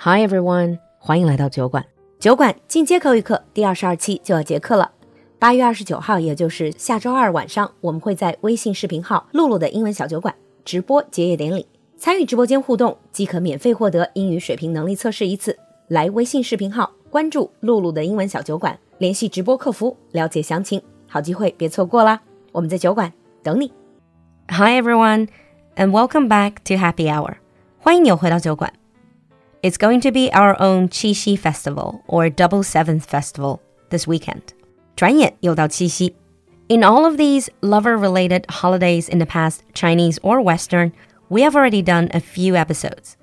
Hi everyone，欢迎来到酒馆。酒馆进阶口语课第二十二期就要结课了。八月二十九号，也就是下周二晚上，我们会在微信视频号“露露的英文小酒馆”直播结业典礼。参与直播间互动，即可免费获得英语水平能力测试一次。来微信视频号关注“露露的英文小酒馆”，联系直播客服了解详情。好机会别错过啦！我们在酒馆等你。Hi everyone, and welcome back to Happy Hour. 欢迎你回到酒馆。it's going to be our own Qixi Festival or Double Seventh Festival this weekend. 转眼又到七夕. In all of these lover-related holidays in the past, Chinese or Western, we have already done a few episodes.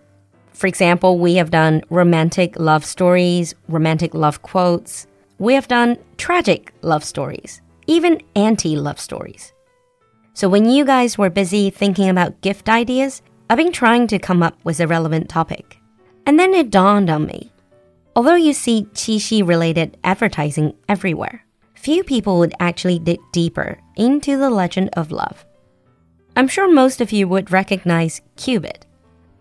For example, we have done romantic love stories, romantic love quotes. We have done tragic love stories, even anti-love stories. So when you guys were busy thinking about gift ideas, I've been trying to come up with a relevant topic. And then it dawned on me. Although you see Qixi related advertising everywhere, few people would actually dig deeper into the legend of love. I'm sure most of you would recognize Cupid.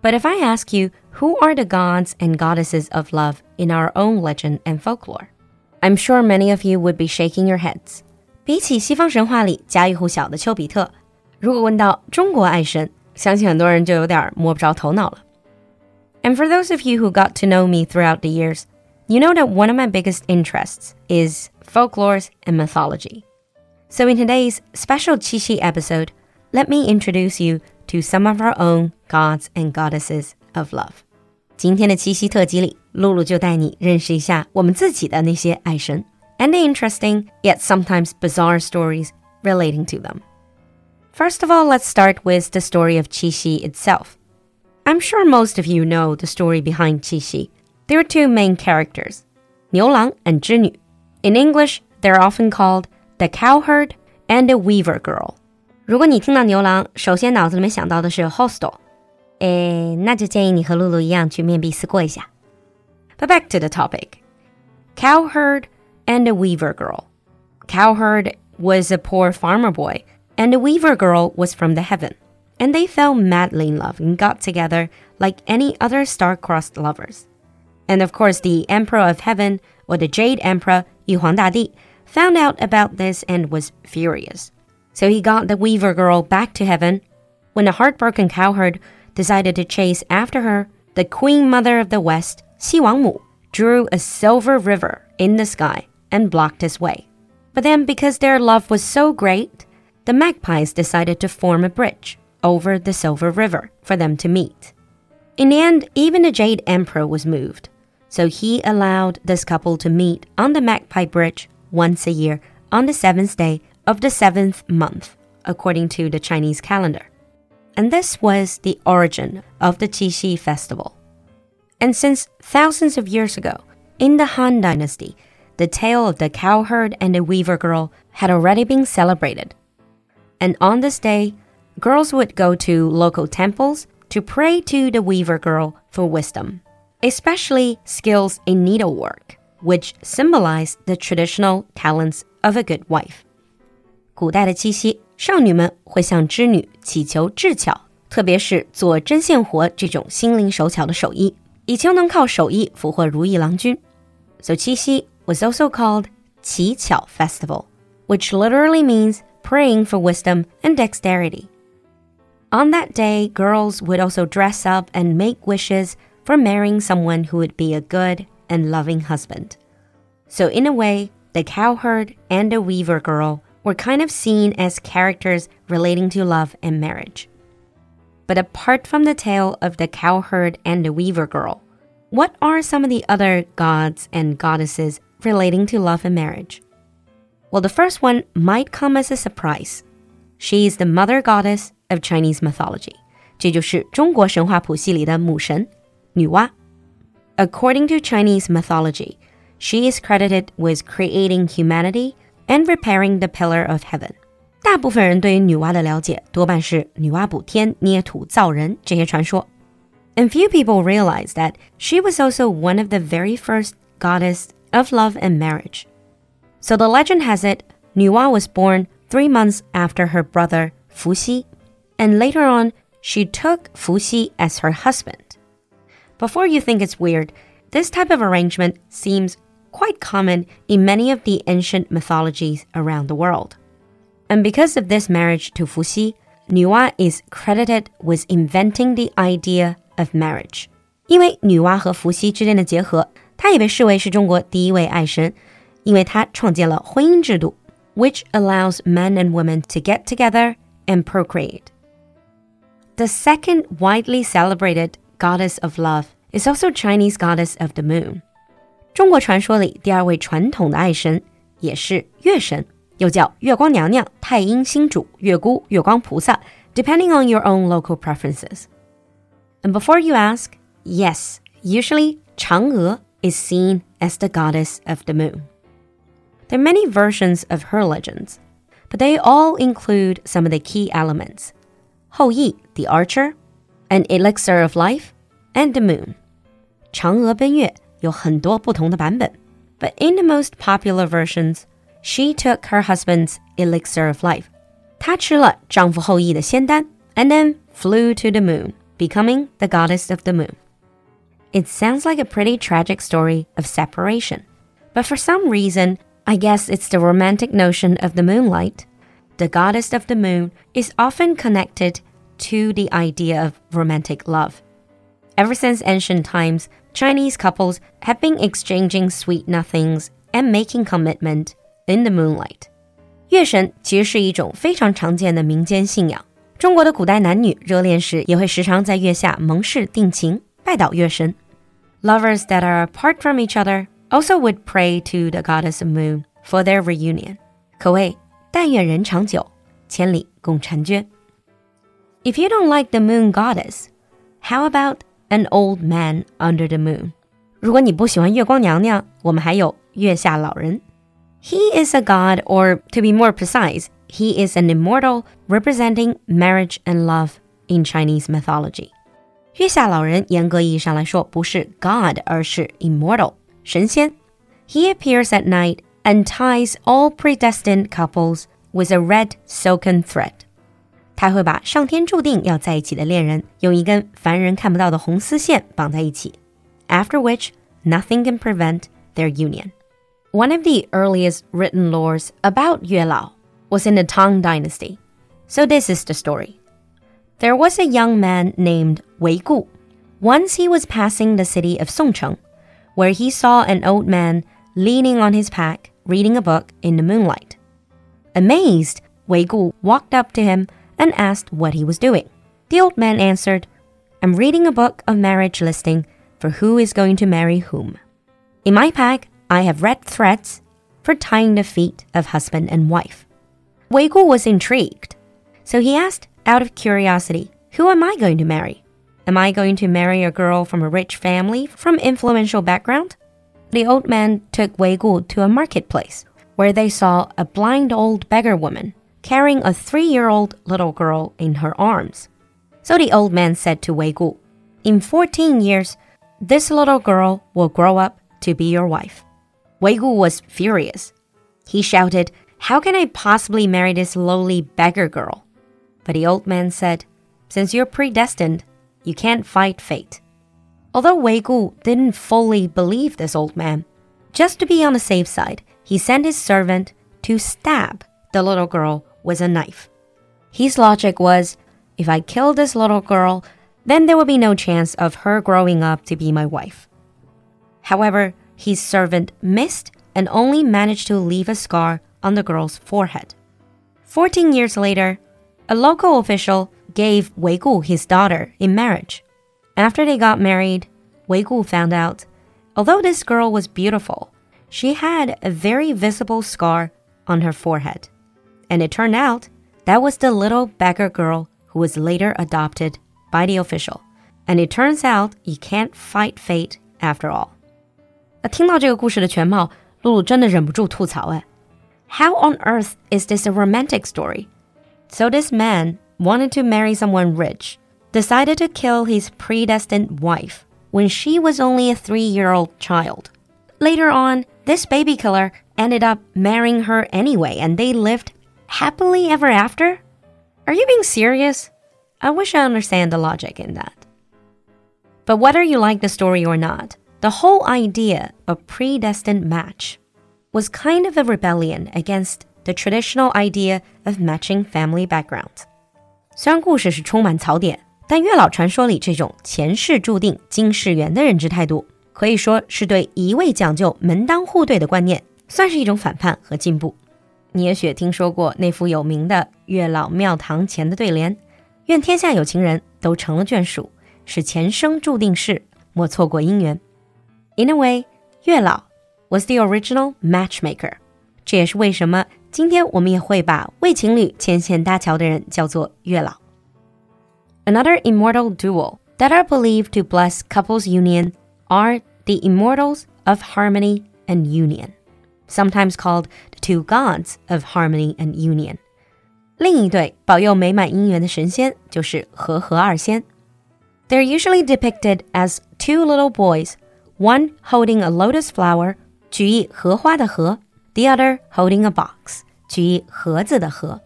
But if I ask you, who are the gods and goddesses of love in our own legend and folklore? I'm sure many of you would be shaking your heads. 比起西方神话里家喻户晓的丘比特，如果问到中国爱神，相信很多人就有点摸不着头脑了。 and for those of you who got to know me throughout the years, you know that one of my biggest interests is folklore and mythology. So in today's special Qixi episode, let me introduce you to some of our own gods and goddesses of love. 今天的七夕特辑里，璐璐就带你认识一下我们自己的那些爱神，and the interesting yet sometimes bizarre stories relating to them. First of all, let's start with the story of Qixi itself. I'm sure most of you know the story behind Qixi. There are two main characters, Niu and Zhi In English, they're often called the cowherd and the weaver girl. 如果你听到牛郎，首先脑子里面想到的是 hostel，诶，那就建议你和璐璐一样去面壁思过一下。But back to the topic, cowherd and the weaver girl. Cowherd was a poor farmer boy, and the weaver girl was from the heaven and they fell madly in love and got together like any other star-crossed lovers. And of course, the Emperor of Heaven, or the Jade Emperor, Yu Huangdadi, found out about this and was furious. So he got the Weaver Girl back to heaven. When the heartbroken cowherd decided to chase after her, the Queen Mother of the West, Xi Wangmu, drew a silver river in the sky and blocked his way. But then, because their love was so great, the magpies decided to form a bridge over the Silver River for them to meet. In the end, even the Jade Emperor was moved, so he allowed this couple to meet on the Magpie Bridge once a year on the seventh day of the seventh month, according to the Chinese calendar. And this was the origin of the Qixi festival. And since thousands of years ago, in the Han Dynasty, the tale of the cowherd and the weaver girl had already been celebrated. And on this day, girls would go to local temples to pray to the weaver girl for wisdom, especially skills in needlework, which symbolize the traditional talents of a good wife. 古代的七夕，少女们会向织女祈求智巧，特别是做针线活这种心灵手巧的手艺，以求能靠手艺俘获如意郎君。So 七夕 was also called 乞巧 Festival, which literally means praying for wisdom and dexterity. On that day, girls would also dress up and make wishes for marrying someone who would be a good and loving husband. So, in a way, the cowherd and the weaver girl were kind of seen as characters relating to love and marriage. But apart from the tale of the cowherd and the weaver girl, what are some of the other gods and goddesses relating to love and marriage? Well, the first one might come as a surprise. She is the mother goddess of Chinese mythology，这就是中国神话谱系里的母神女娲。According to Chinese mythology, she is credited with creating humanity and repairing the pillar of heaven. 大部分人对于女娲的了解多半是女娲补天、捏土造人这些传说。And few people realize that she was also one of the very first goddess of love and marriage. So the legend has it, Nuwa was born three months after her brother Fuxi and later on, she took Fuxi as her husband. Before you think it's weird, this type of arrangement seems quite common in many of the ancient mythologies around the world. And because of this marriage to Fuxi, Nuwa is credited with inventing the idea of marriage. 因为女娲和伏羲之间的结合，她也被视为是中国第一位爱神，因为她创建了婚姻制度，which allows men and women to get together and procreate. The second widely celebrated goddess of love is also Chinese goddess of the moon. 中国传说里第二位传统的爱神也是月神，又叫月光娘娘、太阴星主、月姑、月光菩萨，depending on your own local preferences. And before you ask, yes, usually Chang'e is seen as the goddess of the moon. There are many versions of her legends, but they all include some of the key elements. Hou Yi, the archer, an elixir of life, and the moon. 嫦娥奔月有很多不同的版本，but in the most popular versions, she took her husband's elixir of life. 她吃了丈夫后羿的仙丹，and then flew to the moon, becoming the goddess of the moon. It sounds like a pretty tragic story of separation, but for some reason, I guess it's the romantic notion of the moonlight. The goddess of the moon is often connected to the idea of romantic love. Ever since ancient times, Chinese couples have been exchanging sweet nothings and making commitment in the moonlight. 月神其实是一种非常常见的民间信仰。中国的古代男女热恋时也会时常在月下盟誓定情，拜祷月神。Lovers that are apart from each other also would pray to the goddess of moon for their reunion. 可谓 但愿人长久，千里共婵娟。If you don't like the moon goddess, how about an old man under the moon. 如果你不喜欢月光娘娘，我们还有月下老人。He is a god, or to be more precise, he is an immortal representing marriage and love in Chinese mythology. 月下老人严格意义上来说不是 god，而是 immortal 神仙。He appears at night and ties all predestined couples with a red silken thread. 他会把上天注定要在一起的恋人用一根凡人看不到的红丝线绑在一起，after which nothing can prevent their union. One of the earliest written laws about Yue Lao was in the Tang Dynasty. So this is the story. There was a young man named Wei Gu. Once he was passing the city of Songcheng, where he saw an old man leaning on his pack, reading a book in the moonlight. Amazed, Wei Gu walked up to him and asked what he was doing. The old man answered, I'm reading a book of marriage listing for who is going to marry whom. In my pack, I have red threads for tying the feet of husband and wife. Wei Gu was intrigued, so he asked out of curiosity, Who am I going to marry? Am I going to marry a girl from a rich family, from influential background? The old man took Wei Gu to a marketplace, where they saw a blind old beggar woman carrying a three year old little girl in her arms. So the old man said to Wei Gu, In 14 years, this little girl will grow up to be your wife. Wei Gu was furious. He shouted, How can I possibly marry this lowly beggar girl? But the old man said, Since you're predestined, you can't fight fate. Although Wei Gu didn't fully believe this old man, just to be on the safe side, he sent his servant to stab the little girl with a knife. His logic was if I kill this little girl, then there will be no chance of her growing up to be my wife. However, his servant missed and only managed to leave a scar on the girl's forehead. Fourteen years later, a local official gave Wei Gu his daughter in marriage. After they got married, Wei Gu found out, although this girl was beautiful, she had a very visible scar on her forehead. And it turned out that was the little beggar girl who was later adopted by the official. And it turns out you can't fight fate after all. 那听到这个故事的全貌，璐璐真的忍不住吐槽哎，How on earth is this a romantic story? So this man wanted to marry someone rich decided to kill his predestined wife when she was only a three-year-old child. Later on, this baby killer ended up marrying her anyway, and they lived Happily ever after? Are you being serious? I wish I understand the logic in that. But whether you like the story or not, the whole idea of predestined match was kind of a rebellion against the traditional idea of matching family backgrounds. 虽然故事是充满槽点， 但月老传说里这种前世注定今世缘的认知态度，可以说是对一味讲究门当户对的观念，算是一种反叛和进步。你也许听说过那副有名的月老庙堂前的对联：“愿天下有情人都成了眷属，是前生注定事，莫错过姻缘。” In a way，月老 was the original matchmaker。这也是为什么今天我们也会把为情侣牵线搭桥的人叫做月老。Another immortal duo that are believed to bless couples' union are the immortals of harmony and union, sometimes called the two gods of harmony and union. 另一对保佑美满姻缘的神仙就是和合二仙。They're usually depicted as two little boys, one holding a lotus flower, 举意荷花的荷, the other holding a box, 举意盒子的盒.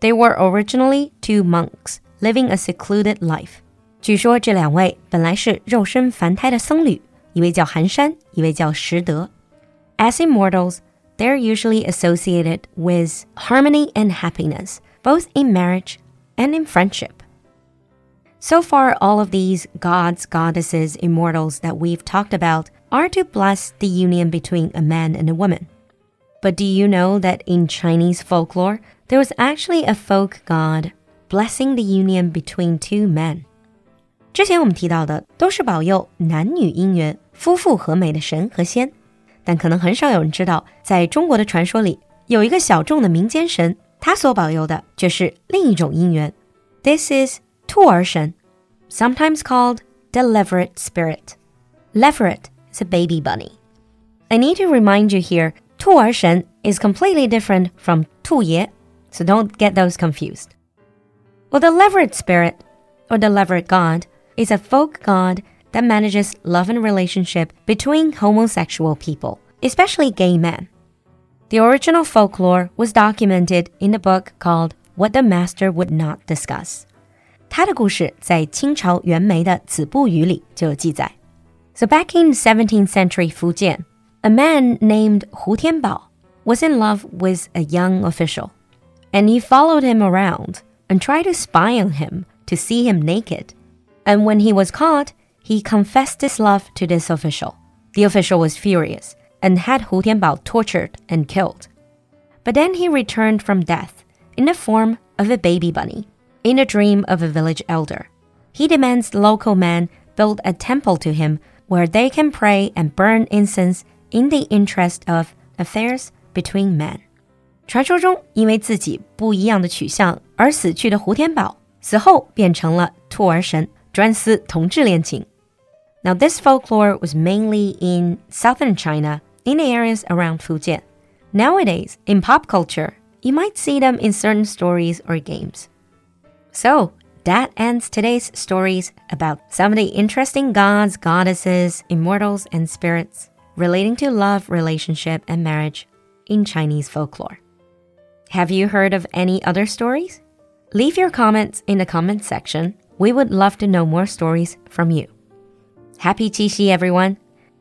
They were originally two monks living a secluded life. 据说这两位本来是肉身凡胎的僧侣，一位叫寒山，一位叫拾得。as immortals, they're usually associated with harmony and happiness, both in marriage and in friendship. So far, all of these gods, goddesses, immortals that we've talked about are to bless the union between a man and a woman. But do you know that in Chinese folklore, there was actually a folk god blessing the union between two men。之前我们提到的都是保佑男女姻缘、夫妇和美的神和仙，但可能很少有人知道，在中国的传说里有一个小众的民间神，他所保佑的却是另一种姻缘。This is 兔儿神，sometimes called the Leveret spirit。Leveret is a baby bunny. I need to remind you here, 兔儿神 is completely different from 兔爷, so don't get those confused. Well, the leveret spirit, or the leveret god, is a folk god that manages love and relationship between homosexual people, especially gay men. The original folklore was documented in a book called What the Master Would Not Discuss. 他的故事在清朝袁枚的《子不语》里就有记载。So back in 17th century Fujian, a man named Hu Tianbao was in love with a young official, and he followed him around and tried to spy on him to see him naked. And when he was caught, he confessed his love to this official. The official was furious and had Hu Tianbao tortured and killed. But then he returned from death in the form of a baby bunny, in a dream of a village elder. He demands the local men build a temple to him where they can pray and burn incense in the interest of affairs between men. 传说中，因为自己不一样的取向 而死去的胡天宝，死后变成了兔儿神，专司同志恋情。now, this folklore was mainly in southern China, in the areas around Fujian. Nowadays, in pop culture, you might see them in certain stories or games. So, that ends today's stories about some of the interesting gods, goddesses, immortals, and spirits relating to love, relationship, and marriage in Chinese folklore. Have you heard of any other stories? Leave your comments in the comment section. We would love to know more stories from you. Happy Qixi, everyone.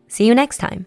See you next time.